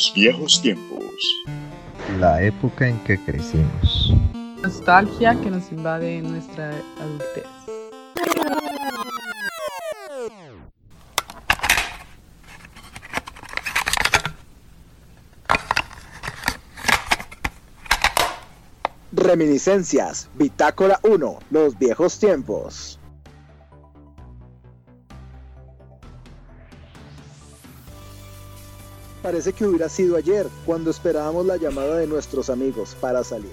Los viejos tiempos. La época en que crecimos. Nostalgia que nos invade en nuestra adultez. Reminiscencias, Bitácora 1, Los viejos tiempos. Parece que hubiera sido ayer cuando esperábamos la llamada de nuestros amigos para salir.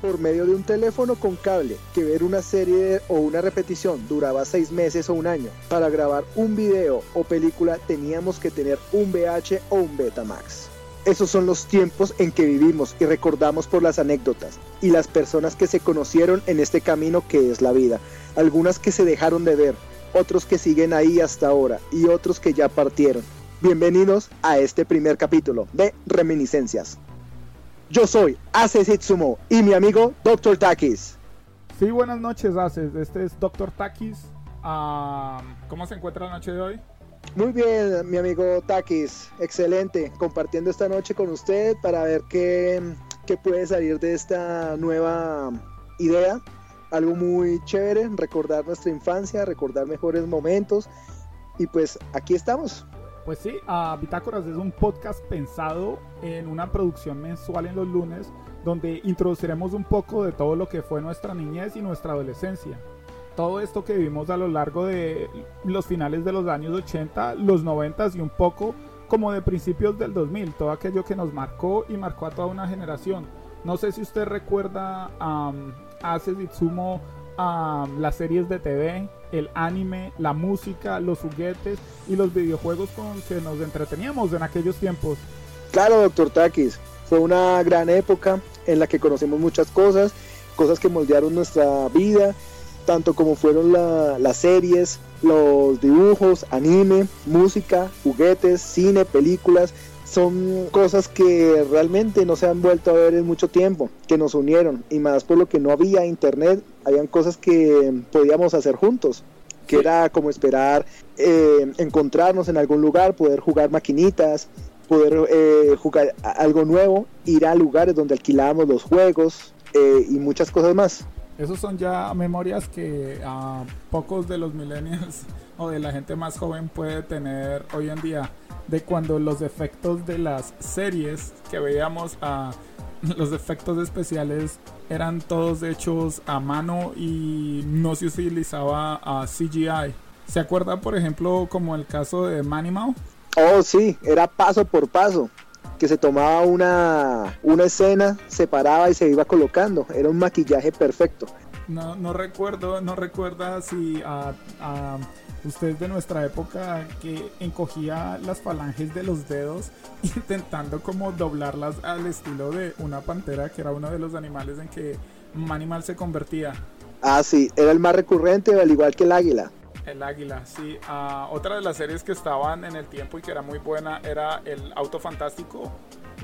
Por medio de un teléfono con cable, que ver una serie o una repetición duraba seis meses o un año. Para grabar un video o película teníamos que tener un VH o un Betamax. Esos son los tiempos en que vivimos y recordamos por las anécdotas y las personas que se conocieron en este camino que es la vida. Algunas que se dejaron de ver, otros que siguen ahí hasta ahora y otros que ya partieron. Bienvenidos a este primer capítulo de Reminiscencias. Yo soy Ace Itsumo y mi amigo Dr. Takis. Sí, buenas noches, Aces. Este es Dr. Takis. Ah, ¿Cómo se encuentra la noche de hoy? Muy bien, mi amigo Takis. Excelente. Compartiendo esta noche con usted para ver qué, qué puede salir de esta nueva idea. Algo muy chévere, recordar nuestra infancia, recordar mejores momentos. Y pues aquí estamos. Pues sí, uh, Bitácoras es un podcast pensado en una producción mensual en los lunes, donde introduciremos un poco de todo lo que fue nuestra niñez y nuestra adolescencia. Todo esto que vivimos a lo largo de los finales de los años 80, los 90 y un poco como de principios del 2000, todo aquello que nos marcó y marcó a toda una generación. No sé si usted recuerda a Itsumo um, las series de TV, el anime, la música, los juguetes y los videojuegos con que nos entreteníamos en aquellos tiempos. Claro, doctor Takis, fue una gran época en la que conocimos muchas cosas, cosas que moldearon nuestra vida, tanto como fueron las series, los dibujos, anime, música, juguetes, cine, películas, son cosas que realmente no se han vuelto a ver en mucho tiempo, que nos unieron y más por lo que no había internet, habían cosas que podíamos hacer juntos, que era como esperar eh, encontrarnos en algún lugar, poder jugar maquinitas, poder eh, jugar algo nuevo, ir a lugares donde alquilábamos los juegos eh, y muchas cosas más. Esos son ya memorias que a pocos de los millennials o de la gente más joven puede tener hoy en día de cuando los efectos de las series que veíamos a los efectos especiales eran todos hechos a mano y no se utilizaba a CGI. ¿Se acuerda, por ejemplo, como el caso de Manimal? Oh, sí, era paso por paso. Que se tomaba una, una escena, se paraba y se iba colocando. Era un maquillaje perfecto. No, no recuerdo, no recuerda si a, a usted de nuestra época que encogía las falanges de los dedos intentando como doblarlas al estilo de una pantera que era uno de los animales en que un animal se convertía. Ah, sí, era el más recurrente, al igual que el águila. El águila, sí. Ah, otra de las series que estaban en el tiempo y que era muy buena era El Auto Fantástico,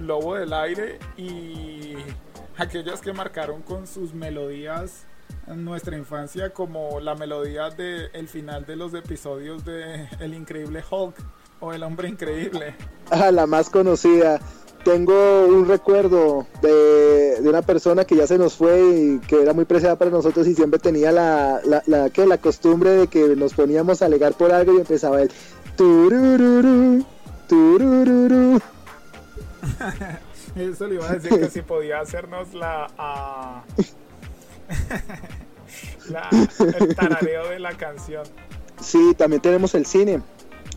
Lobo del Aire y aquellas que marcaron con sus melodías nuestra infancia como la melodía del el final de los episodios de El Increíble Hulk o El Hombre Increíble. Ah, la más conocida. Tengo un recuerdo de, de, una persona que ya se nos fue y que era muy preciada para nosotros y siempre tenía la, la, la, que, la costumbre de que nos poníamos a alegar por algo y empezaba el turururu, turururu. Eso le iba a decir que si podía hacernos la... la, el tarareo de la canción. Sí, también tenemos el cine.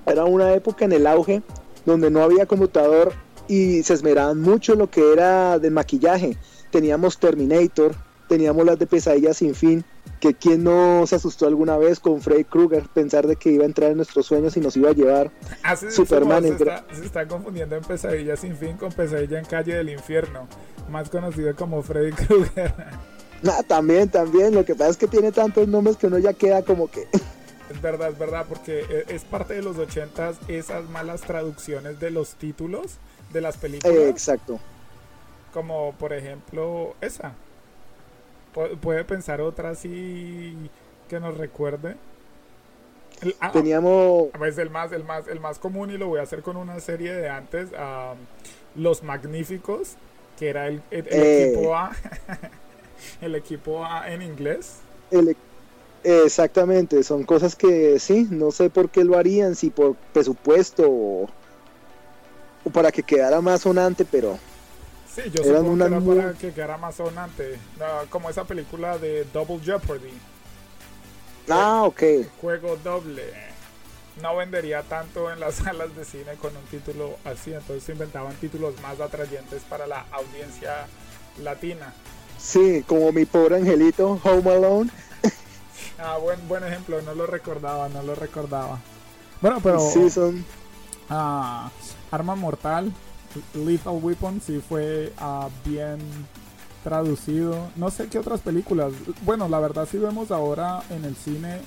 Era una época en el auge donde no había computador y se esmeraban mucho lo que era de maquillaje. Teníamos Terminator, teníamos las de Pesadillas sin fin, que quien no se asustó alguna vez con Freddy Krueger, pensar de que iba a entrar en nuestros sueños y nos iba a llevar ah, Superman. Se está, se está confundiendo en Pesadillas sin fin con Pesadilla en Calle del Infierno, más conocido como Freddy Krueger. Ah, también, también. Lo que pasa es que tiene tantos nombres que uno ya queda como que. Es verdad, es verdad, porque e, es parte de los ochentas esas malas traducciones de los títulos de las películas. Eh, exacto. Como por ejemplo esa. ¿Puede pensar otra así que nos recuerde? El- ah, Teníamos, Pues el más, el más, el más común y lo voy a hacer con una serie de antes, ah, Los Magníficos, que era el, el- el Eh. equipo A, el equipo A en inglés. el- exactamente, son cosas que sí, no sé por qué lo harían, si por presupuesto o, o para que quedara más sonante, pero Sí, yo Eran supongo una que era muy- para que quedara más sonante, como esa película de Double Jeopardy, ah, ok, juego doble. No vendería tanto en las salas de cine con un título así, entonces inventaban títulos más atrayentes para la audiencia latina. Sí, como mi pobre angelito, Home Alone, Ah, buen, buen ejemplo, no lo recordaba, no lo recordaba. Bueno, pero sí, son, ah, Arma Mortal, Lethal Weapon, sí fue ah, bien traducido. No sé qué otras películas. Bueno, la verdad, si vemos ahora en el cine,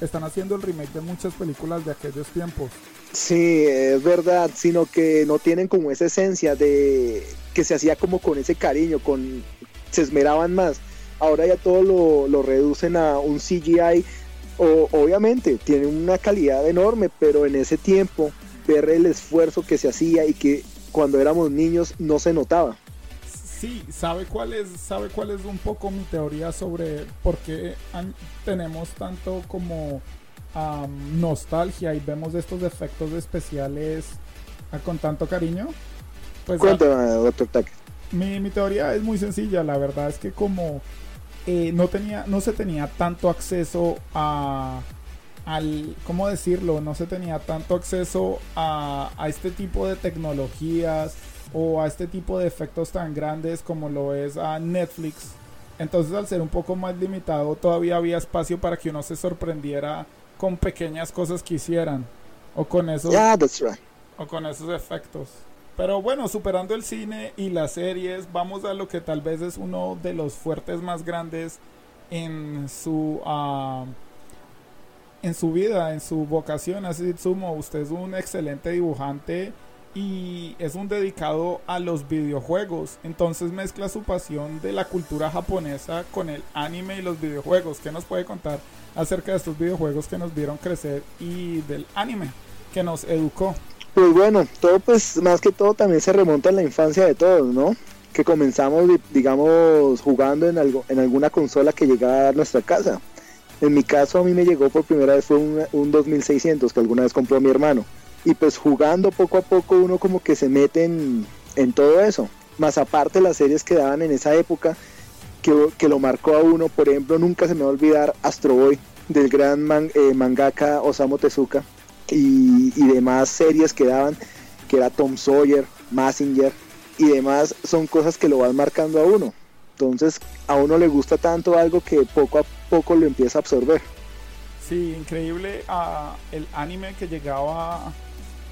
están haciendo el remake de muchas películas de aquellos tiempos. sí, es verdad, sino que no tienen como esa esencia de que se hacía como con ese cariño, con se esmeraban más. Ahora ya todo lo, lo reducen a un CGI, o, obviamente tiene una calidad enorme, pero en ese tiempo ver el esfuerzo que se hacía y que cuando éramos niños no se notaba. Sí, ¿sabe cuál es, sabe cuál es un poco mi teoría sobre por qué tenemos tanto como am, nostalgia y vemos estos efectos especiales con tanto cariño? Pues Cuéntame, doctor Tak. Mi, mi teoría es muy sencilla, la verdad es que como eh, no tenía, no se tenía tanto acceso a al, ¿cómo decirlo? No se tenía tanto acceso a, a este tipo de tecnologías o a este tipo de efectos tan grandes como lo es a Netflix. Entonces al ser un poco más limitado todavía había espacio para que uno se sorprendiera con pequeñas cosas que hicieran o con esos Yeah, that's right. o con esos efectos. Pero bueno, superando el cine y las series, vamos a lo que tal vez es uno de los fuertes más grandes en su ah, en su vida, en su vocación. Así sumo, usted es un excelente dibujante y es un dedicado a los videojuegos. Entonces mezcla su pasión de la cultura japonesa con el anime y los videojuegos. ¿Qué nos puede contar acerca de estos videojuegos que nos vieron crecer y del anime que nos educó? Pues bueno, todo pues más que todo también se remonta a la infancia de todos, ¿no? Que comenzamos, di- digamos, jugando en algo, en alguna consola que llegaba a nuestra casa. En mi caso a mí me llegó por primera vez fue un, un 2600 que alguna vez compró mi hermano. Y pues jugando poco a poco uno como que se mete en, en todo eso. Más aparte las series que daban en esa época que, que lo marcó a uno, por ejemplo, nunca se me va a olvidar Astro Boy del gran eh, mangaka Osamu Tezuka y, demás series que daban, que era Tom Sawyer, Massinger y demás, son cosas que lo van marcando a uno. Entonces a uno le gusta tanto algo que poco a poco lo empieza a absorber. Sí, increíble ah, el anime que llegaba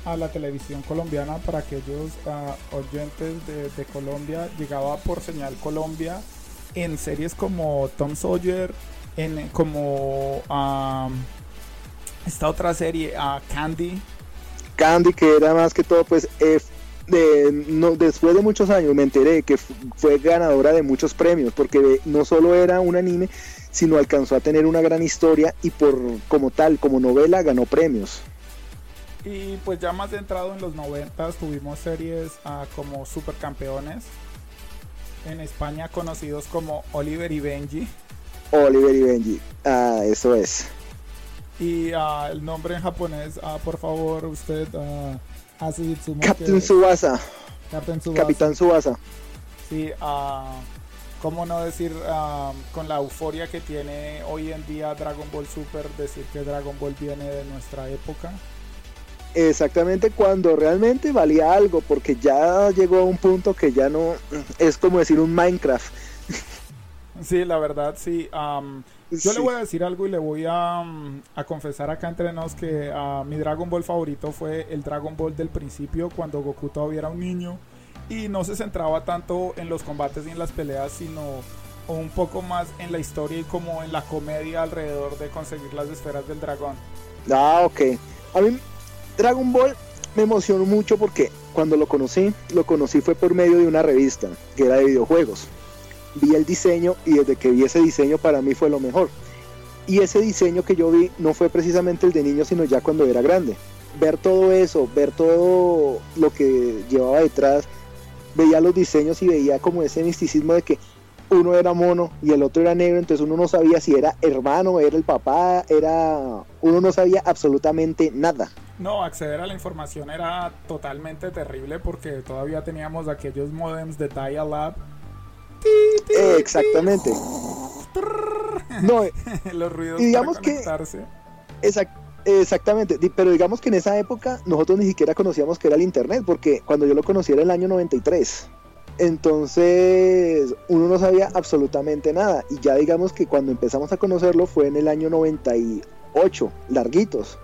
a la televisión colombiana para aquellos ah, oyentes de, de Colombia, llegaba por señal Colombia en series como Tom Sawyer, en como ah, esta otra serie, ah, Candy. Candy, que era más que todo, pues, eh, de- no, después de muchos años me enteré que fu- fue ganadora de muchos premios, porque no solo era un anime, sino alcanzó a tener una gran historia y por como tal, como novela, ganó premios. Y pues ya más centrado en los 90 tuvimos series ah, como Supercampeones, en España conocidos como Oliver y Benji. Oliver y Benji, ah, eso es. Y ah, el nombre en japonés, ah, por favor, usted ah, hace Captain Subasa, Captain Tsubasa. Capitán Subasa. Sí, cómo no decir con la euforia que tiene hoy en día Dragon Ball Super, decir que Dragon Ball viene de nuestra época. Exactamente cuando realmente valía algo, porque ya llegó a un punto que ya no es como decir un Minecraft. Sí, la verdad, sí. am, yo Sí. le voy a decir algo y le voy a, a confesar acá entre nos que ah, mi Dragon Ball favorito fue el Dragon Ball del principio, cuando Goku todavía era un niño y no se centraba tanto en los combates y en las peleas, sino un poco más en la historia y como en la comedia alrededor de conseguir las esferas del dragón. Ah, ok. A mí Dragon Ball me emocionó mucho porque cuando lo conocí, lo conocí fue por medio de una revista que era de videojuegos. Vi el diseño y desde que vi ese diseño para mí fue lo mejor. Y ese diseño que yo vi no fue precisamente el de niño, sino ya cuando era grande. Ver todo eso, ver todo lo que llevaba detrás, veía los diseños y veía como ese misticismo de que uno era mono y el otro era negro, entonces uno no sabía si era hermano, era el papá, era uno no sabía absolutamente nada. No, acceder a la información era totalmente terrible porque todavía teníamos aquellos modems de dial-up. Eh, exactamente. No, los ruidos y digamos para conectarse. que exact- exactamente, pero digamos que en esa época nosotros ni siquiera conocíamos que era el internet, porque cuando yo lo conocí era el año 93. Entonces, uno no sabía absolutamente nada y ya digamos que cuando empezamos a conocerlo fue en el año 98, larguitos.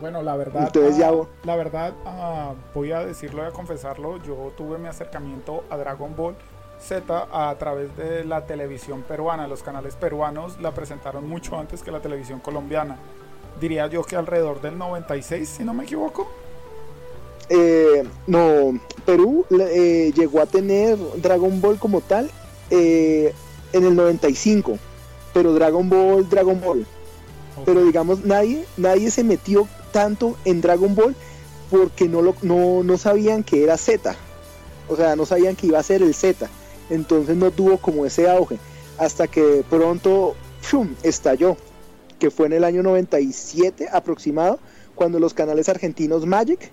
Bueno, la verdad, Entonces ya- ah, la verdad, ah, voy a decirlo y a confesarlo, yo tuve mi acercamiento a Dragon Ball Z a través de la televisión peruana, los canales peruanos la presentaron mucho antes que la televisión colombiana. Diría yo que alrededor del 96, si no me equivoco. Eh, no, Perú eh, llegó a tener Dragon Ball como tal eh, en el 95, pero Dragon Ball, Dragon Ball. Pero digamos, nadie, nadie se metió tanto en Dragon Ball porque no, lo, no, no sabían que era Z. O sea, no sabían que iba a ser el Z. Entonces no tuvo como ese auge. Hasta que de pronto estalló. Que fue en el año 97 aproximado. Cuando los canales argentinos Magic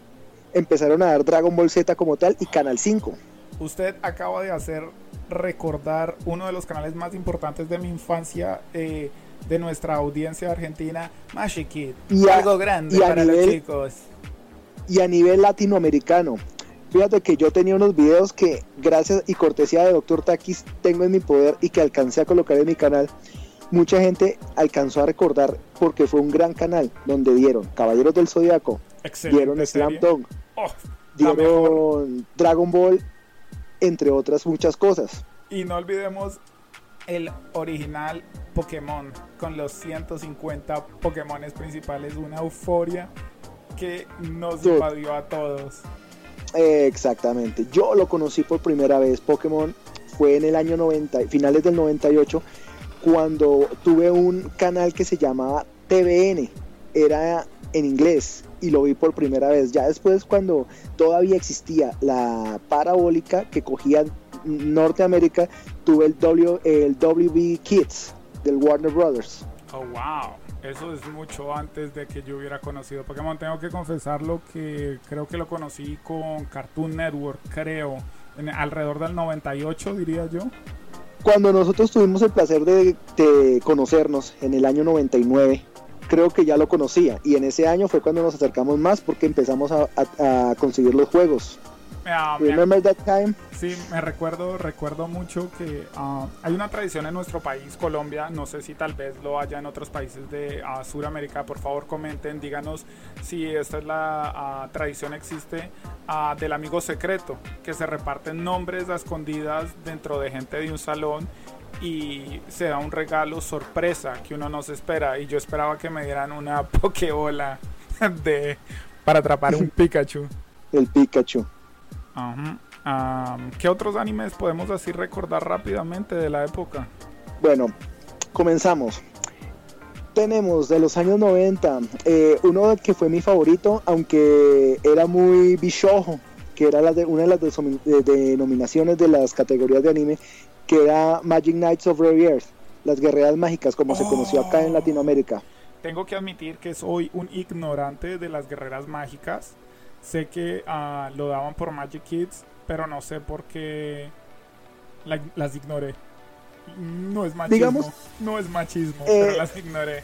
empezaron a dar Dragon Ball Z como tal y Canal 5. Usted acaba de hacer recordar uno de los canales más importantes de mi infancia, eh, de nuestra audiencia argentina, Magic Kid. Y a- Algo grande y para los chicos. y a nivel latinoamericano. Fíjate que yo tenía unos videos que gracias y cortesía de Dr. Takis tengo en mi poder y que alcancé a colocar en mi canal. Mucha gente alcanzó a recordar porque fue un gran canal donde dieron Caballeros del Zodiaco, dieron Slam. Dunk, Oh, dieron Dragon Ball, entre otras muchas cosas. Y no olvidemos el original Pokémon con los 150 Pokémones principales, una euforia que nos Dude. invadió a todos. Exactamente. Yo lo conocí por primera vez. Pokémon fue en el año 90, finales del 98, cuando tuve un canal que se llamaba TVN. Era en inglés y lo vi por primera vez. Ya después, cuando todavía existía la parabólica que cogía Norteamérica, tuve el, w, el WB Kids del Warner Brothers. Oh, wow. Eso es mucho antes de que yo hubiera conocido Pokémon. Tengo que confesarlo que creo que lo conocí con Cartoon Network, creo. En- alrededor del 98, diría yo. Cuando nosotros tuvimos el placer de, conocernos en el año 99, creo que ya lo conocía. Y en ese año fue cuando nos acercamos más porque empezamos a conseguir los juegos. Me Remember that time? Sí, me recuerdo, recuerdo mucho que ah, hay una tradición en nuestro país, Colombia, no sé si tal vez lo haya en otros países de ah, Sudamérica, por favor comenten, díganos si esta es la tradición existe del amigo secreto, que se reparten nombres a escondidas dentro de gente de un salón y se da un regalo sorpresa que uno no se espera y yo esperaba que me dieran una pokebola de para atrapar un Pikachu. El Pikachu. Ajá. ¿Qué otros animes podemos así recordar rápidamente de la época? Bueno, comenzamos. Tenemos de los años 90 eh, uno que fue mi favorito, aunque era muy bichojo, que era la de, una de las denominaciones de las categorías de anime, que era Magic Knights of Rare Earth, las guerreras mágicas, como se conoció acá en. Latinoamérica. Tengo que admitir que soy un ignorante de las guerreras mágicas. Sé que ah, lo daban por Magic Kids, pero no sé por qué la- las ignoré. No es machismo. Digamos, no es machismo, eh, pero las ignoré.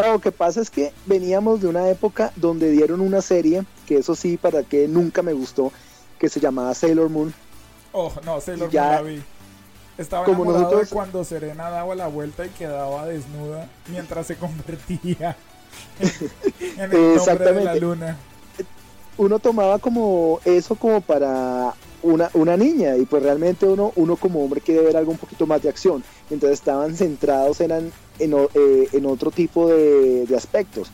Lo que pasa es que veníamos de una época donde dieron una serie, que eso sí, para que nunca me gustó, que se llamaba Sailor Moon. Oh, no, Sailor ya- Moon la vi. Estaba como enamorado nosotros- de cuando Serena daba la vuelta y quedaba desnuda mientras se convertía en, en el nombre de la luna. Uno tomaba como eso como para una, una niña y pues realmente uno, uno como hombre quiere ver algo un poquito más de acción. Entonces estaban centrados eran en, eh, en otro tipo de, de aspectos.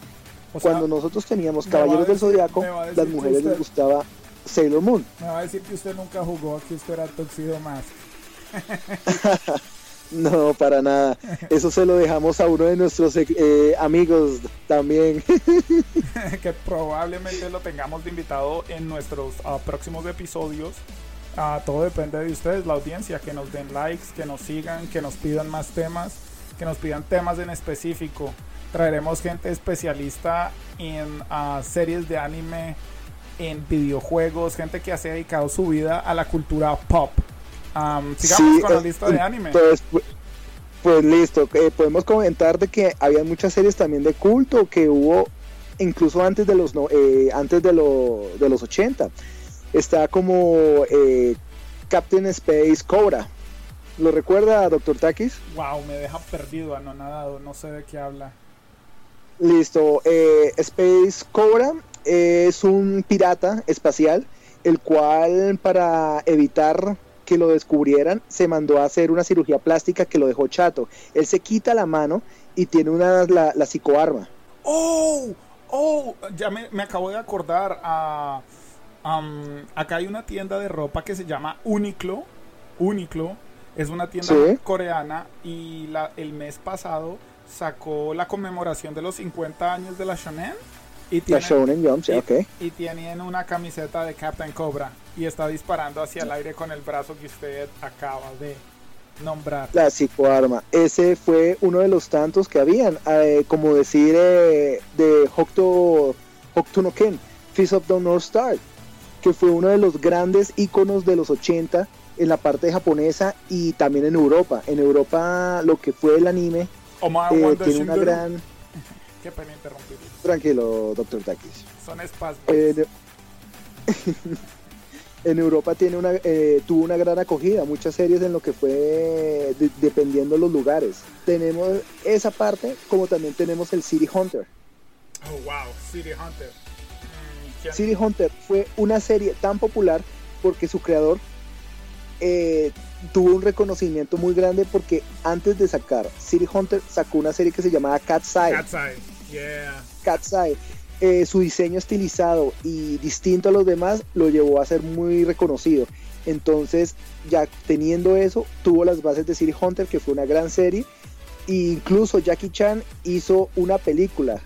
O sea, Cuando nosotros teníamos Caballeros del decir- Zodiaco, a decir las mujeres les gustaba Sailor Moon. me va a decir que usted nunca jugó, que usted era Tuxedo más. No, para nada. Eso se lo dejamos a uno de nuestros eh, amigos también. que probablemente lo tengamos de invitado en nuestros uh, próximos episodios. Uh, todo depende de ustedes, la audiencia, que nos den likes, que nos sigan, que nos pidan más temas, que nos pidan temas en específico. Traeremos gente especialista en uh, series de anime, en videojuegos, gente que ha dedicado su vida a la cultura pop. Um, sigamos con la lista de anime. Pues, pues listo, eh, podemos comentar de que había muchas series también de culto que hubo incluso antes de los eh, antes de, lo, de los 80. Está como eh, Captain Space Cobra. ¿Lo recuerda, Doctor Takis? Wow, me deja perdido, anonadado, no sé de qué habla. Listo, Space Cobra es un pirata espacial, el cual para evitar que lo descubrieran, se mandó a hacer una cirugía plástica que lo dejó chato. Él se quita la mano y tiene una la, la psicoarma. ¡Oh! ¡Oh! Ya me, acabo de acordar. a acá hay una tienda de ropa que se llama Uniqlo. Uniqlo es una tienda coreana y la, el mes pasado sacó la conmemoración de los 50 años de la Shonen y tienen, una camiseta de Captain Cobra y está disparando hacia el aire con el brazo que usted acaba de nombrar. La psicoarma. Ese fue uno de los tantos que habían, eh, como decir eh, de Hokuto, Hokuto no Ken, Fist of the North Star, que fue uno de los grandes iconos de los 80 en la parte japonesa y también en Europa. En Europa lo que fue el anime eh, tiene una gran Qué pena interrumpir. Tranquilo, doctor Takis. Son espasmos. Eh, en Europa tiene una, eh, tuvo una gran acogida, muchas series en lo que fue dependiendo los lugares. Tenemos esa parte, como también tenemos el City Hunter. Oh, wow, City Hunter. Mm, City Hunter fue una serie tan popular porque su creador eh, tuvo un reconocimiento muy grande porque antes de sacar City Hunter sacó una serie que se llamaba Cat's Eye. Cat's Eye Cat's Eye. Eh, su diseño estilizado y distinto a los demás lo llevó a ser muy reconocido. Entonces, ya teniendo eso, tuvo las bases de City Hunter, que fue una gran serie. E incluso Jackie Chan hizo una película.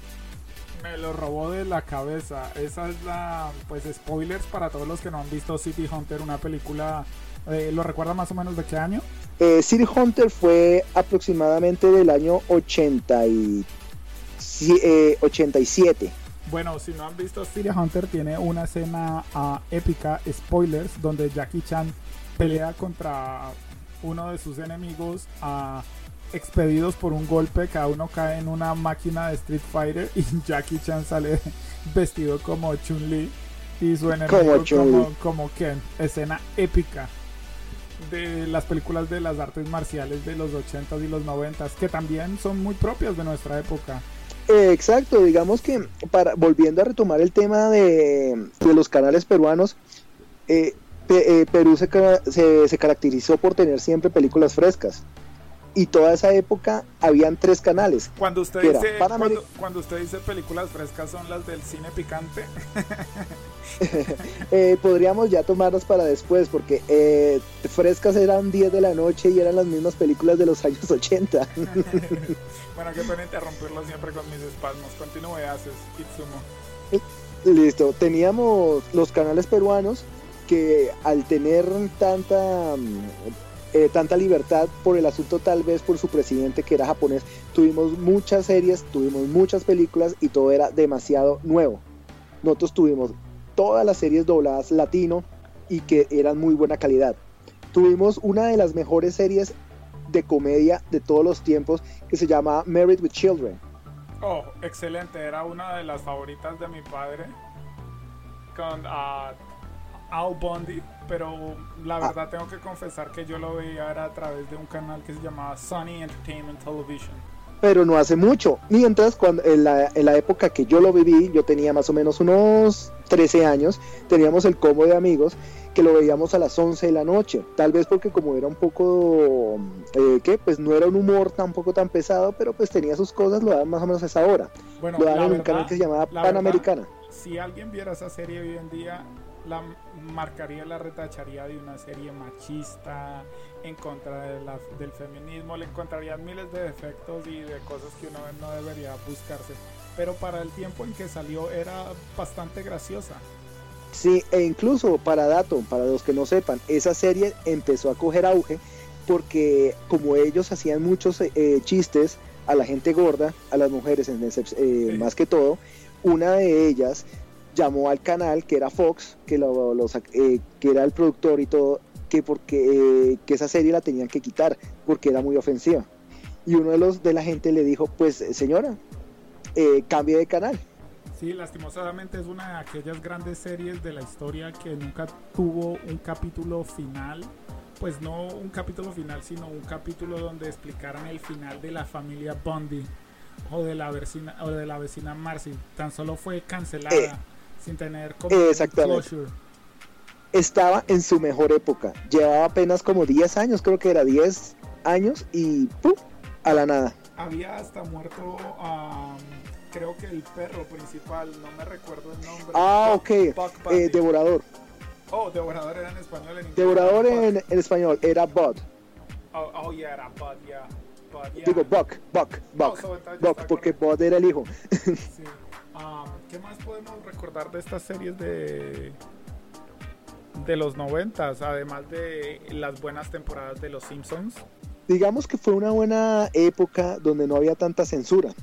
Me lo robó de la cabeza. Esa es la, pues, spoilers para todos los que no han visto City Hunter, una película. Eh, ¿Lo recuerda más o menos de qué año? Eh, City Hunter fue aproximadamente del año 83 87. Eh, bueno, si no han visto City Hunter, tiene una escena ah, épica, spoilers, donde Jackie Chan pelea contra uno de sus enemigos uh, expedidos por un golpe. Cada uno cae en una máquina de Street Fighter y Jackie Chan sale vestido como Chun-Li y su enemigo como, como Ken. Escena épica de las películas de las artes marciales de los 80s y los 90s, que también son muy propias de nuestra época. Eh, exacto, digamos que para volviendo a retomar el tema de, los canales peruanos, eh, eh, Perú se, se, caracterizó por tener siempre películas frescas. Y toda esa época habían tres canales. Cuando usted, dice, cuando, usted dice películas frescas son las del cine picante. podríamos ya tomarlas para después, porque frescas eran 10 de la noche y eran las mismas películas de los años 80. Bueno, qué pena interrumpirlo siempre con mis espasmos. Continúe, haces, Itsumo. Listo, teníamos los canales peruanos que al tener tanta mm, eh, tanta libertad por el asunto tal vez por su presidente que era japonés, tuvimos muchas series, tuvimos muchas películas y todo era demasiado nuevo. Nosotros tuvimos todas las series dobladas latino y que eran muy buena calidad. Tuvimos una de las mejores series de comedia de todos los tiempos que se llama Married with Children. Oh, excelente, era una de las favoritas de mi padre con uh, Al Bundy, pero la ah. verdad tengo que confesar que yo lo veía era a través de un canal que se llamaba Sunny Entertainment Television. Pero no hace mucho, mientras cuando en la, en la época que yo lo viví, yo tenía más o menos unos 13 años, teníamos el combo de amigos que lo veíamos a las 11 de la noche, tal vez porque como era un poco, eh, ¿qué? Pues no era un humor tampoco tan pesado, pero pues tenía sus cosas, lo daban más o menos a esa hora. Bueno, lo daban en un canal que se llamaba Panamericana. si alguien viera esa serie hoy en día, la marcaría la retacharía de una serie machista en contra de la, del feminismo, le encontrarían miles de defectos y de cosas que uno no debería buscarse. Pero para el tiempo en que salió era bastante graciosa. Sí, e incluso para dato, para los que no sepan, esa serie empezó a coger auge porque como ellos hacían muchos eh, chistes a la gente gorda, a las mujeres en eh, más que todo, una de ellas llamó al canal que era Fox, que, lo, eh, que era el productor y todo, que porque eh, que esa serie la tenían que quitar porque era muy ofensiva. Y uno de los de la gente le dijo, pues señora, eh, cambie de canal. Sí, lastimosamente es una de aquellas grandes series de la historia que nunca tuvo un capítulo final. Pues no un capítulo final, sino un capítulo donde explicaran el final de la familia Bundy o de la vecina o de la vecina Marcy. Tan solo fue cancelada. Sin tener como exactamente. Estaba en su mejor época. Llevaba apenas como 10 años, creo que era 10 años y ¡pum! a la nada. Había hasta muerto, creo que el perro principal, no me recuerdo el nombre. Ah, ok. Eh, devorador. Oh, Devorador era en español. En Devorador en, español era Bud. Oh, oh yeah, era Bud, yeah. Digo, Buck, Buck, Buck. Buck, porque Bud era el hijo. sí. ¿Qué más podemos recordar de estas series de, de los noventas, además de las buenas temporadas de Los Simpsons? Digamos que fue una buena época donde no había tanta censura.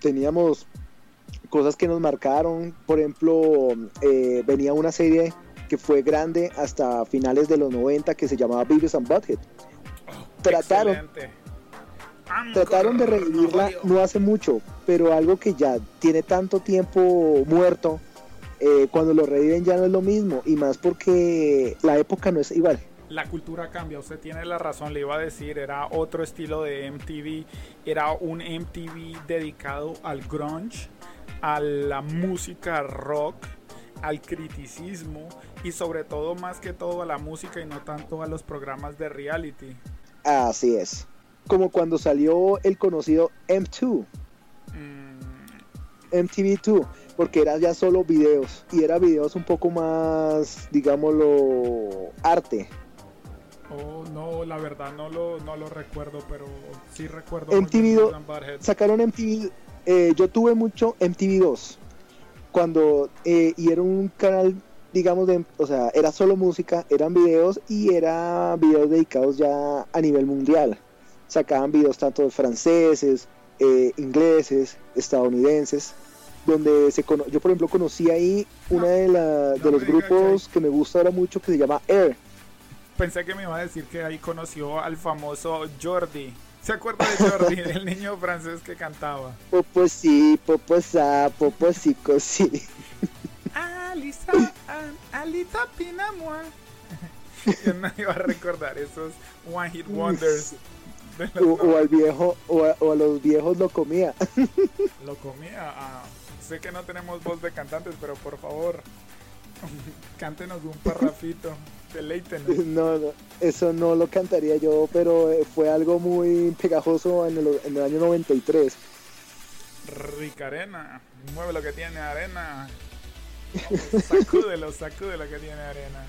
Teníamos cosas que nos marcaron, por ejemplo, eh, venía una serie que fue grande hasta finales de los 90 que se llamaba Beavis and Butthead. Oh, trataron, trataron de revivirla no hace mucho, pero algo que ya tiene tanto tiempo muerto, eh, cuando lo reviven ya no es lo mismo, y más porque la época no es igual. La cultura cambia, usted tiene la razón, le iba a decir, era otro estilo de MTV, era un MTV dedicado al grunge, a la música rock, al criticismo y sobre todo más que todo a la música y no tanto a los programas de reality. Así es. Como cuando salió el conocido M2, MTV2, porque era ya solo videos y era videos un poco más, digámoslo, arte. Oh, no, la verdad no lo, no lo recuerdo, pero sí recuerdo. MTV sacaron MTV, eh, yo tuve mucho MTV2, cuando, eh, y era un canal, digamos, de, o sea, era solo música, eran videos y era videos dedicados ya a nivel mundial. Sacaban videos tanto de franceses, eh, ingleses, estadounidenses, donde se yo por ejemplo conocí ahí una de, la, de los grupos que me gusta ahora mucho que se llama Air. Pensé que me iba a decir que ahí conoció al famoso Jordi. ¿Se acuerda de Jordi, el niño francés que cantaba? Popo sí, popo sa, popo sí, sí. Alisa, Alita Pinamua. Yo no iba a recordar esos One Hit Wonders. O, al viejo, o a, los viejos lo comía. Lo comía. Ah, sé que no tenemos voz de cantantes, pero por favor, cántenos un parrafito. Deleítenos. No, no, eso no lo cantaría yo, pero eh, fue algo muy pegajoso en el, en el año 93. Rica arena, mueve lo que tiene arena. sacúdelo, sacúdelo que tiene arena.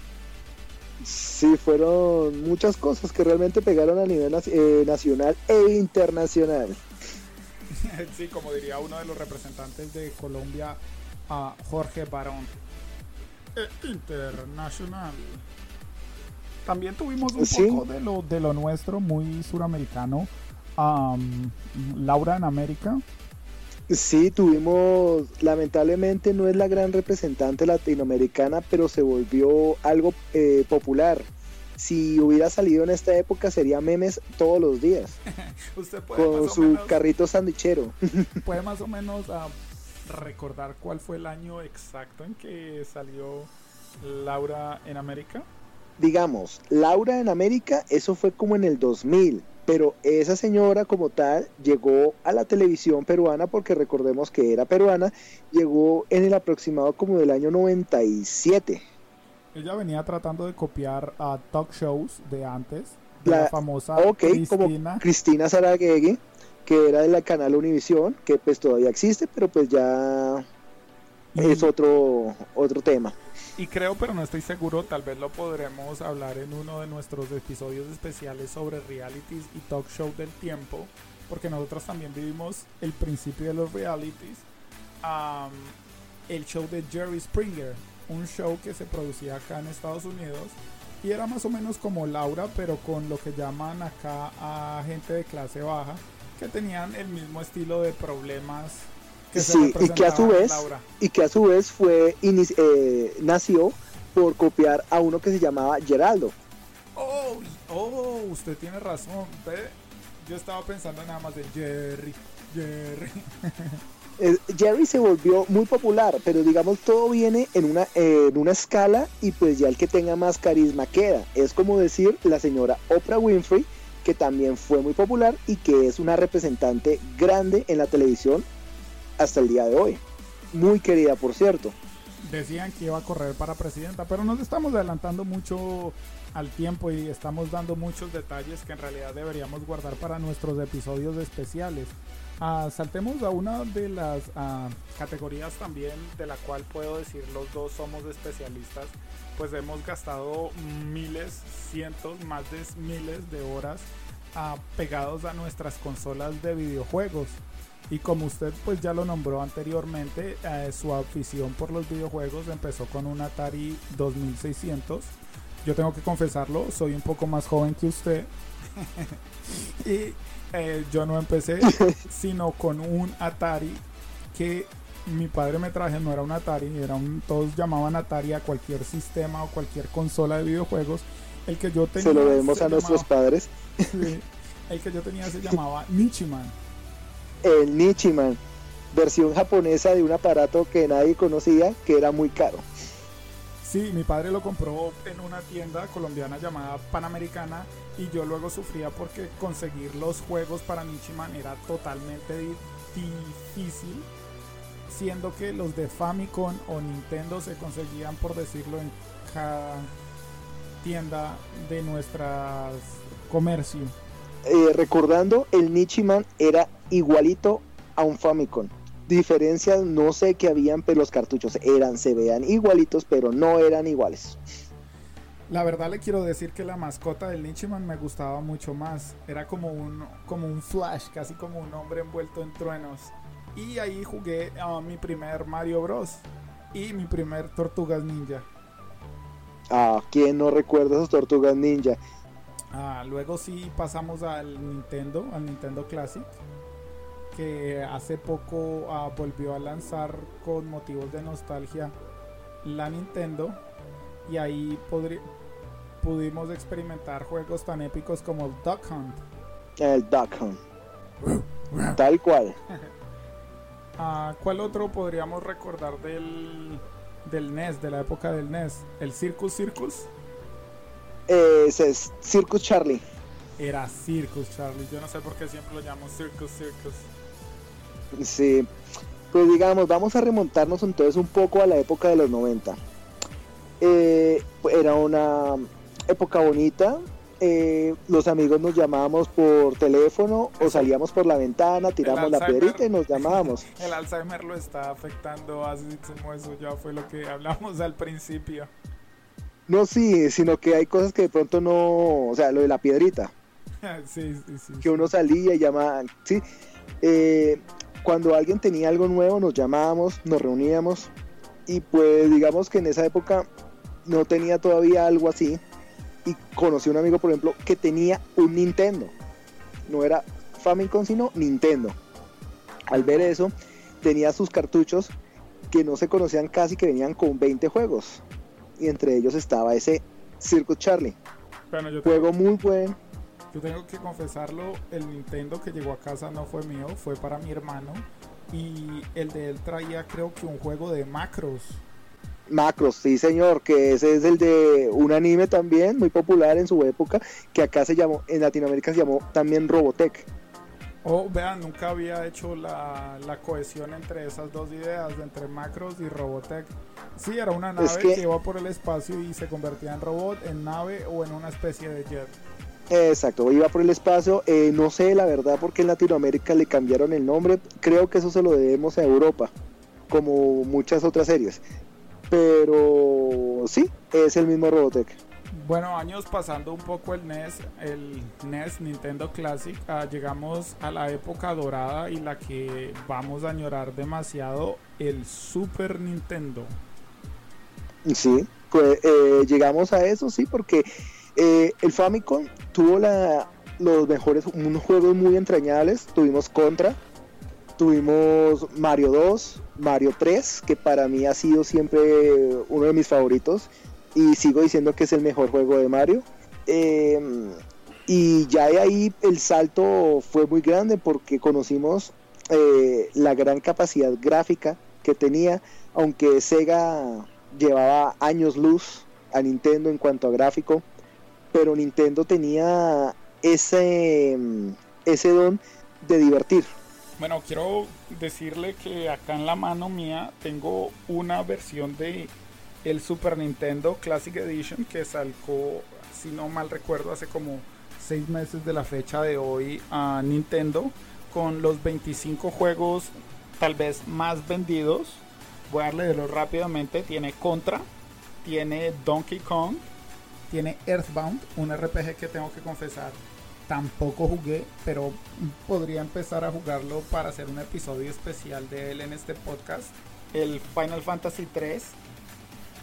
Sí, fueron muchas cosas que realmente pegaron a nivel eh, nacional e internacional. Sí, como diría uno de los representantes de Colombia, a Jorge Barón. E internacional. También tuvimos un poco de lo, de lo nuestro, muy suramericano. Laura en América, Sí, tuvimos, lamentablemente no es la gran representante latinoamericana, pero se volvió algo eh, popular. Si hubiera salido en esta época sería memes todos los días. con su carrito sandichero. ¿Puede más o menos ah, recordar cuál fue el año exacto en que salió Laura en América? Digamos, Laura en América, eso fue como en el 2000 pero esa señora como tal llegó a la televisión peruana porque recordemos que era peruana, llegó en el aproximado como del año 97. Ella venía tratando de copiar a talk shows de antes, la, famosa Cristina. Como Cristina Saraguegui, que era de la canal Univisión, que pues todavía existe, pero pues ya es otro otro tema. Y creo, pero no estoy seguro, tal vez lo podremos hablar en uno de nuestros episodios especiales sobre realities y talk show del tiempo, porque nosotros también vivimos el principio de los realities. el show de Jerry Springer, un show que se producía acá en Estados Unidos y era más o menos como Laura, pero con lo que llaman acá a gente de clase baja, que tenían el mismo estilo de problemas que sí, y que a su vez y que a su vez fue eh, nació por copiar a uno que se llamaba Geraldo. Oh, oh, usted tiene razón. Yo estaba pensando nada más en Jerry, Jerry. Eh, Jerry se volvió muy popular, pero digamos todo viene en una, en una escala y pues ya el que tenga más carisma queda. Es como decir la señora Oprah Winfrey, que también fue muy popular y que es una representante grande en la televisión hasta el día de hoy. Muy querida, por cierto. Decían que iba a correr para presidenta, pero nos estamos adelantando mucho al tiempo y estamos dando muchos detalles que en realidad deberíamos guardar para nuestros episodios especiales. Ah, saltemos a una de las ah, categorías también de la cual puedo decir los dos somos especialistas, pues hemos gastado miles, cientos, más de miles de horas ah, pegados a nuestras consolas de videojuegos. Y como usted pues ya lo nombró anteriormente, eh, su afición por los videojuegos empezó con un Atari 2600. Yo tengo que confesarlo, soy un poco más joven que usted. y eh, yo no empecé sino con un Atari que mi padre me traje, no era un Atari, era un, todos llamaban Atari a cualquier sistema o cualquier consola de videojuegos. El que yo tenía. Se lo debemos a nuestros padres. el que yo tenía se llamaba Nichiman el Nichiman, versión japonesa de un aparato que nadie conocía, que era muy caro. Sí, mi padre lo compró en una tienda colombiana llamada Panamericana y yo luego sufría porque conseguir los juegos para Nichiman era totalmente difícil, siendo que los de Famicom o Nintendo se conseguían, por decirlo, en cada tienda de nuestras comercio. Eh, recordando, el Nichiman era igualito a un Famicom. Diferencias no sé qué habían, pero los cartuchos eran, se vean igualitos, pero no eran iguales. La verdad le quiero decir que la mascota del Nichiman me gustaba mucho más. Era como un, como un flash, casi como un hombre envuelto en truenos. Y ahí jugué a mi primer Mario Bros. Y mi primer Tortugas Ninja. Ah, ¿quién no recuerda esas Tortugas Ninja? Ah, luego sí pasamos al Nintendo, al Nintendo Classic, que hace poco ah, volvió a lanzar con motivos de nostalgia la Nintendo y ahí pudimos experimentar juegos tan épicos como Duck Hunt. El Duck Hunt. Tal cual. Ah, ¿Cuál otro podríamos recordar del, del NES, de la época del NES? ¿El Circus Circus? Eh, es Circus Charlie. Era Circus Charlie. Yo no sé por qué siempre lo llamo Circus Circus. Sí. Pues digamos, vamos a remontarnos entonces un poco a la época de los 90. Eh, era una época bonita. Eh, los amigos nos llamábamos por teléfono o salíamos por la ventana, tiramos la piedrita y nos llamábamos. El Alzheimer lo está afectando así como eso ya fue lo que hablamos al principio. No, sí, sino que hay cosas que de pronto no, o sea, lo de la piedrita. sí, sí, sí. Que uno salía y llamaba, sí. Eh, cuando alguien tenía algo nuevo nos llamábamos, nos reuníamos y pues digamos que en esa época no tenía todavía algo así y conocí a un amigo, por ejemplo, que tenía un Nintendo. No era Famicom, sino Nintendo. Al ver eso, tenía sus cartuchos que no se conocían casi, que venían con 20 juegos y entre ellos estaba ese Circus Charlie. Juego muy bueno. Yo tengo que confesarlo, el Nintendo que llegó a casa no fue mío, fue para mi hermano y el de él traía creo que un juego de macros. Macros, sí señor, que ese es el de un anime también muy popular en su época, que acá se llamó, en Latinoamérica se llamó también Robotech. Oh, vean, nunca había hecho la, cohesión entre esas dos ideas, entre Macros y Robotech. Sí, era una nave que... iba por el espacio y se convertía en robot, en nave o en una especie de jet. Exacto, iba por el espacio. Eh, no sé la verdad porque en Latinoamérica le cambiaron el nombre. Creo que eso se lo debemos a Europa, como muchas otras series. Pero sí, es el mismo Robotech. Bueno, años pasando un poco el NES, el NES Nintendo Classic, ah, llegamos a la época dorada y la que vamos a añorar demasiado, el Super Nintendo. Sí, pues eh, llegamos a eso, sí, porque eh, el Famicom tuvo los mejores, unos juegos muy entrañables. Tuvimos Contra, tuvimos Mario 2, Mario 3, que para mí ha sido siempre uno de mis favoritos y sigo diciendo que es el mejor juego de Mario. Eh, y ya de ahí el salto fue muy grande porque conocimos eh, la gran capacidad gráfica que tenía, aunque Sega llevaba años luz a Nintendo en cuanto a gráfico, pero Nintendo tenía ese, ese don de divertir. Bueno, quiero decirle que acá en la mano mía tengo una versión de el Super Nintendo Classic Edition que salió, si no mal recuerdo, hace como seis meses de la fecha de hoy a Nintendo con los 25 juegos tal vez más vendidos. Voy a leerlo rápidamente. Tiene Contra, tiene Donkey Kong, tiene Earthbound, un RPG que tengo que confesar tampoco jugué, pero podría empezar a jugarlo para hacer un episodio especial de él en este podcast. El Final Fantasy 3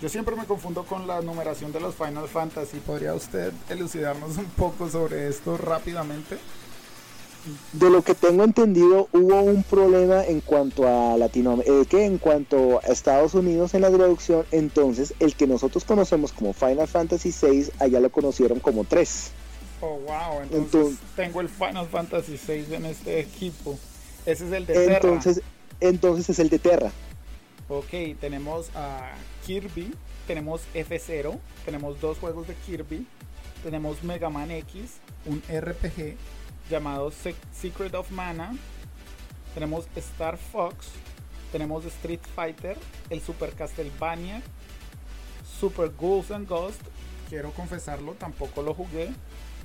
yo siempre me confundo con la numeración de los Final Fantasy. ¿Podría usted elucidarnos un poco sobre esto rápidamente? De lo que tengo entendido, hubo un problema en cuanto a Latinoamérica, eh, que en cuanto a Estados Unidos en la traducción, entonces el que nosotros conocemos como Final Fantasy 6, allá lo conocieron como 3. Oh, wow, entonces, tengo el Final Fantasy 6 en este equipo. Ese es el de Terra. Entonces, entonces es el de Terra. Ok, tenemos a Kirby, tenemos F0, tenemos dos juegos de Kirby, tenemos Mega Man X, un RPG llamado Secret of Mana, tenemos Star Fox, tenemos Street Fighter, el Super Castlevania, Super Ghouls and Ghost, quiero confesarlo, tampoco lo jugué.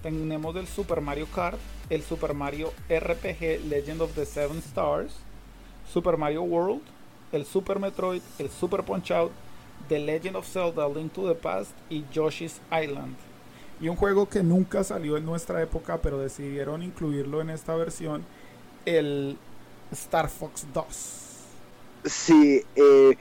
Tenemos el Super Mario Kart, el Super Mario RPG Legend of the Seven Stars, Super Mario World, el Super Metroid, el Super Punch Out, The Legend of Zelda Link to the Past y Yoshi's Island. Y un juego que nunca salió en nuestra época, pero decidieron incluirlo en esta versión, el Star Fox 2. Sí, eh,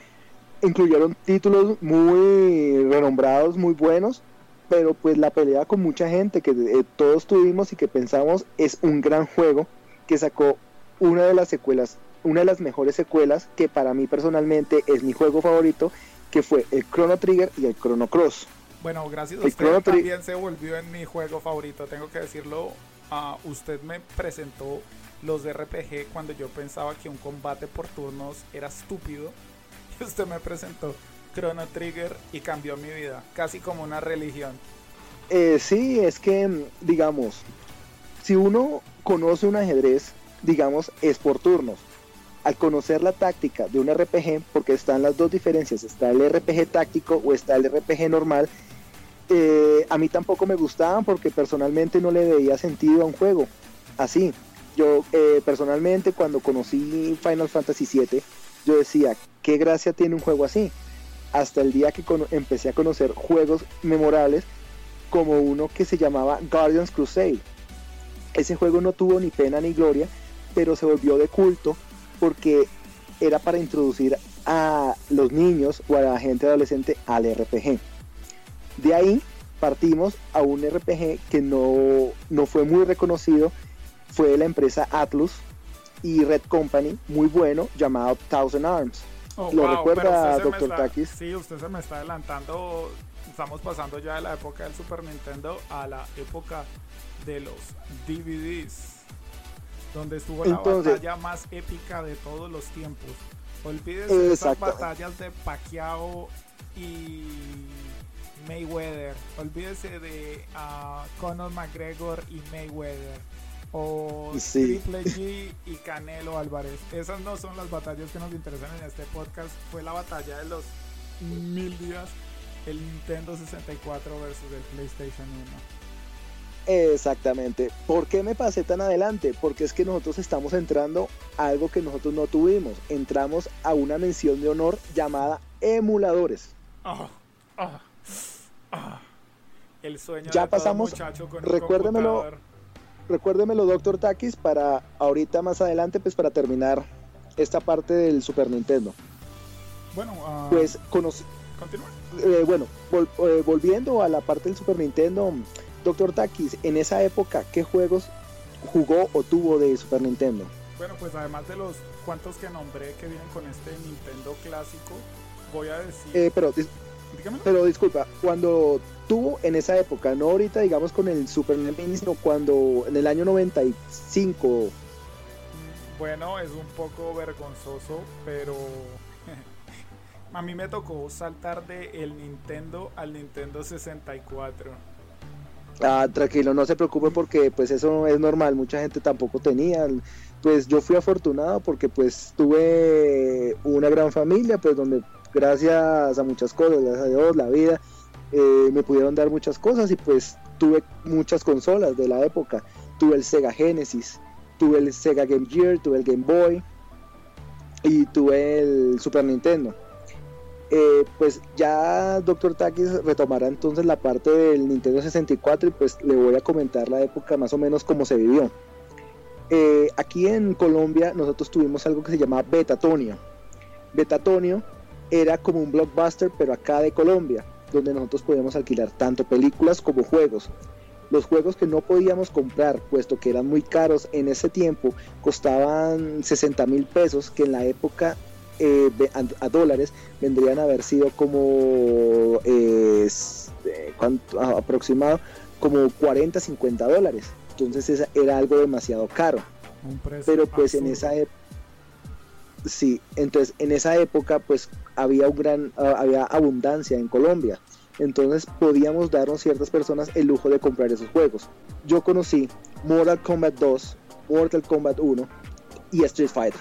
incluyeron títulos muy renombrados, muy buenos, pero pues la pelea con mucha gente que eh, todos tuvimos y que pensamos es un gran juego que sacó una de las secuelas, una de las mejores secuelas que para mí personalmente es mi juego favorito que fue el Chrono Trigger y el Chrono Cross. Bueno, gracias a usted también se volvió en mi juego favorito, tengo que decirlo. Uh, usted me presentó los RPG cuando yo pensaba que un combate por turnos era estúpido. Y usted me presentó Chrono Trigger y cambió mi vida, casi como una religión. Eh, sí, es que, digamos, si uno conoce un ajedrez, digamos, es por turnos al conocer la táctica de un RPG, porque están las dos diferencias, está el RPG táctico o está el RPG normal, eh, a mí tampoco me gustaban porque personalmente no le veía sentido a un juego así. Yo eh, personalmente cuando conocí Final Fantasy VII, yo decía, ¿qué gracia tiene un juego así? Hasta el día que empecé a conocer juegos memorables como uno que se llamaba Guardians Crusade. Ese juego no tuvo ni pena ni gloria, pero se volvió de culto porque era para introducir a los niños o a la gente adolescente al RPG. De ahí partimos a un RPG que no, no fue muy reconocido, fue de la empresa Atlus y Red Company, muy bueno, llamado Thousand Arms. Oh, ¿Lo recuerda, Dr. Takis? Sí, usted se me está adelantando. Estamos pasando ya de la época del Super Nintendo a la época de los DVDs donde estuvo la batalla más épica de todos los tiempos. Olvídese de esas batallas de Pacquiao y Mayweather. Olvídese de uh, Conor McGregor y Mayweather. O Triple G y Canelo Álvarez. Esas no son las batallas que nos interesan en este podcast. Fue la batalla de los mil días. El Nintendo 64 versus el PlayStation 1. Exactamente. ¿Por qué me pasé tan adelante? Porque es que nosotros estamos entrando a algo que nosotros no tuvimos. Entramos a una mención de honor llamada emuladores. Ah, ah, ah. El sueño Ya de todo pasamos- muchacho con un recuérdemelo. Recuérdemelo, Doctor Takis, para ahorita más adelante, pues para terminar esta parte del Super Nintendo. Bueno, ah, Pues conoc- continúa. eh, bueno, vol- eh, volviendo a la parte del Super Nintendo, Doctor Takis, en esa época, ¿qué juegos jugó o tuvo de Super Nintendo? Bueno, pues además de los cuantos que nombré que vienen con este Nintendo clásico, voy a decir. Eh, pero, dígamelo. pero disculpa, cuando tuvo en esa época, no ahorita digamos con el Super Nintendo, sino cuando en el año 95, Mm, Bueno, es un poco vergonzoso, pero a mí me tocó saltar de el Nintendo al Nintendo 64. ah, tranquilo, no se preocupe porque pues eso es normal, mucha gente tampoco tenía. Pues yo fui afortunado porque pues tuve una gran familia, pues donde gracias a muchas cosas, gracias a Dios, la vida, eh, me pudieron dar muchas cosas y pues tuve muchas consolas de la época. Tuve el Sega Genesis, tuve el Sega Game Gear, tuve el Game Boy y tuve el Super Nintendo. Eh, pues ya Dr. Takis retomará entonces la parte del Nintendo 64 y pues le voy a comentar la época más o menos cómo se vivió. Eh, aquí en Colombia nosotros tuvimos algo que se llamaba Betatonio. Betatonio era como un blockbuster pero acá de Colombia, donde nosotros podíamos alquilar tanto películas como juegos. Los juegos que no podíamos comprar, puesto que eran muy caros en ese tiempo, costaban 60 mil pesos, que en la época eh, a, a dólares vendrían a haber sido como eh, eh, ¿cuánto? Aproximado como 40 50 dólares entonces esa- era algo demasiado caro pero pues en esa época sí entonces en esa época pues había un gran ah, había abundancia en Colombia entonces podíamos darnos ciertas personas el lujo de comprar esos juegos yo conocí Mortal Kombat 2 Mortal Kombat 1 y Street Fighter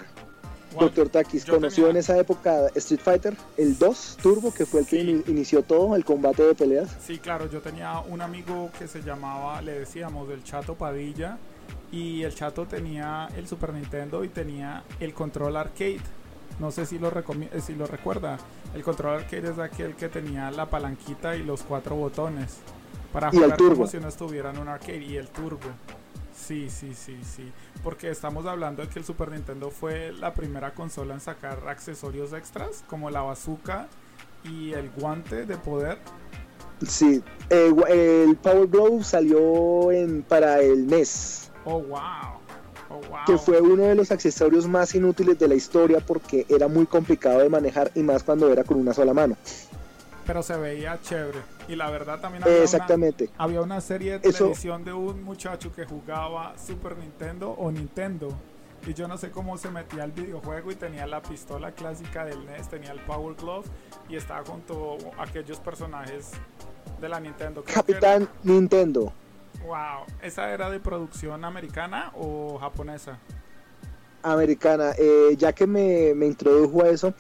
Wow, Doctor Takis yo conoció tenía- en esa época Street Fighter, el 2 Turbo, que fue el que Sí. ini- inició todo, el combate de peleas. Sí, claro, yo tenía un amigo que se llamaba, le decíamos, el Chato Padilla. Y el Chato tenía el Super Nintendo y tenía el control arcade. No sé si lo, eh, si lo recuerda. El control arcade es aquel que tenía la palanquita y los cuatro botones. Para Y el jugar turbo. como si uno estuviera en un arcade. Y el turbo. Sí, sí, sí, sí. Porque estamos hablando de que el Super Nintendo fue la primera consola en sacar accesorios extras, como la bazooka y el guante de poder. Sí, eh, el Power Glove salió en, para el NES, Oh, wow. Oh, wow. que fue uno de los accesorios más inútiles de la historia porque era muy complicado de manejar y más cuando era con una sola mano. Pero se veía chévere. Y la verdad también había, una, Exactamente. había una serie de Eso- televisión de un muchacho que jugaba Super Nintendo o Nintendo. Y yo no sé cómo se metía al videojuego y tenía la pistola clásica del NES, tenía el Power Glove y estaba junto a aquellos personajes de la Nintendo. Creo Capitán Nintendo. Wow, ¿esa era de producción americana o japonesa? americana, eh, ya que me, me introdujo a eso,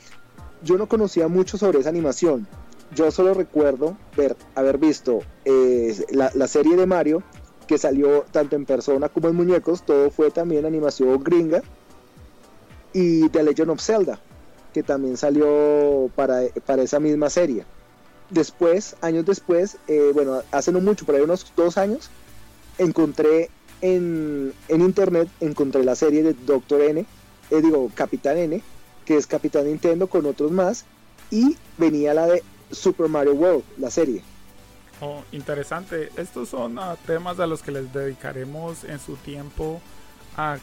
yo no conocía mucho sobre esa animación. Yo solo recuerdo ver, haber visto eh, la, la serie de Mario, que salió tanto en persona como en muñecos, todo fue también animación gringa, y The Legend of Zelda, que también salió para, para esa misma serie. Después, años después, eh, bueno, hace no mucho, por ahí unos dos años, encontré en, en internet encontré la serie de Doctor N, eh, digo Capitán N, que es Capitán Nintendo con otros más, y venía la de Super Mario World, la serie. Oh, interesante. Estos son ah, temas a los que les dedicaremos en su tiempo a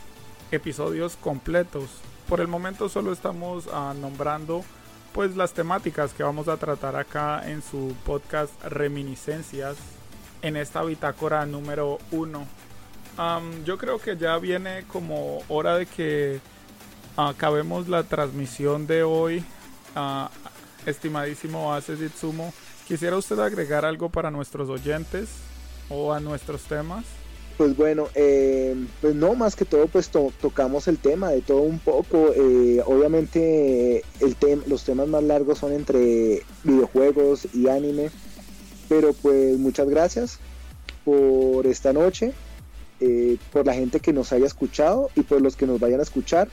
episodios completos. Por el momento solo estamos ah, nombrando pues las temáticas que vamos a tratar acá en su podcast Reminiscencias en esta bitácora número uno. Yo creo que ya viene como hora de que acabemos la transmisión de hoy. Ah, estimadísimo Ace Itsumo, ¿quisiera usted agregar algo para nuestros oyentes o a nuestros temas? Pues bueno, eh, pues no, más que todo, pues to- tocamos el tema de todo un poco. eh, obviamente, el tem- los temas más largos son entre videojuegos y anime. Pero pues muchas gracias por esta noche, eh, por la gente que nos haya escuchado y por los que nos vayan a escuchar.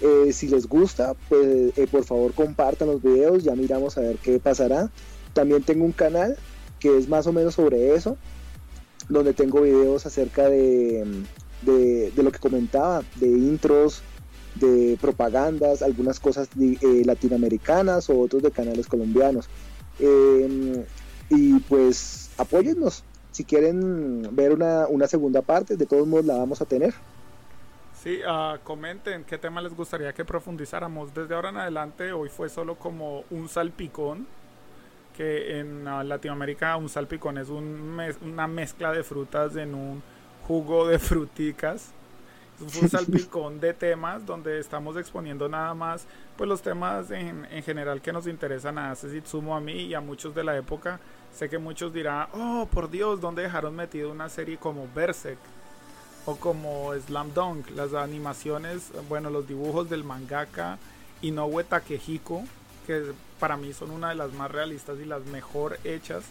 Eh, si les gusta, pues eh, por favor compartan los videos, ya miramos a ver qué pasará. También tengo un canal que es más o menos sobre eso, donde tengo videos acerca de, de, lo que comentaba, de intros, de propagandas, algunas cosas latinoamericanas o otros de canales colombianos. Em, y pues apóyennos. Si quieren ver una, una segunda parte, de todos modos la vamos a tener. Sí, uh, comenten qué tema les gustaría que profundizáramos. Desde ahora en adelante, hoy fue solo como un salpicón, que en uh, Latinoamérica un salpicón es un una mezcla de frutas en un jugo de fruticas. Es un salpicón de temas donde estamos exponiendo nada más pues los temas en, en general que nos interesan a Setsutsumo a mí y a muchos de la época. Sé que muchos dirán, oh por Dios, ¿dónde dejaron metido una serie como Berserk? o como Slam Dunk, las animaciones, bueno, los dibujos del mangaka Inoue Takehiko, que para mí son una de las más realistas y las mejor hechas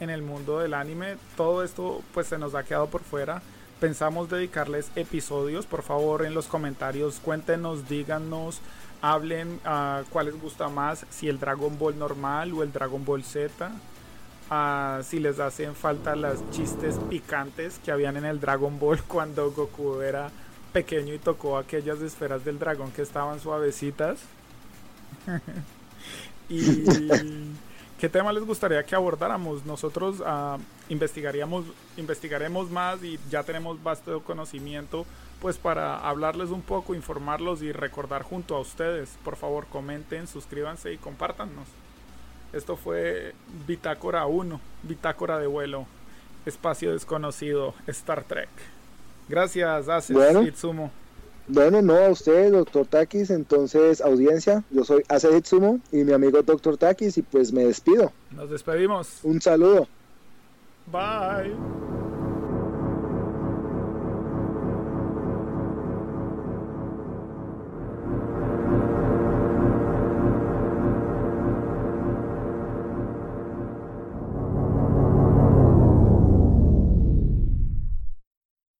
en el mundo del anime. Todo esto pues se nos ha quedado por fuera. Pensamos dedicarles episodios, por favor en los comentarios cuéntenos, díganos, hablen a cuál les gusta más, si el Dragon Ball normal o el Dragon Ball Z si les hacen falta las chistes picantes que habían en el Dragon Ball cuando Goku era pequeño y tocó aquellas esferas del dragón que estaban suavecitas. y qué tema les gustaría que abordáramos. Nosotros uh, investigaríamos, investigaremos más y ya tenemos vasto conocimiento pues para hablarles un poco, informarlos y recordar junto a ustedes. Por favor, comenten, suscríbanse y compártanos. Esto fue Bitácora 1, Bitácora de vuelo, Espacio Desconocido, Star Trek. Gracias, Aces bueno, Itsumo. Bueno, no a usted, doctor Takis. Entonces, audiencia, yo soy Aces Itsumo y mi amigo doctor Takis, y pues me despido. Nos despedimos. Un saludo. Bye.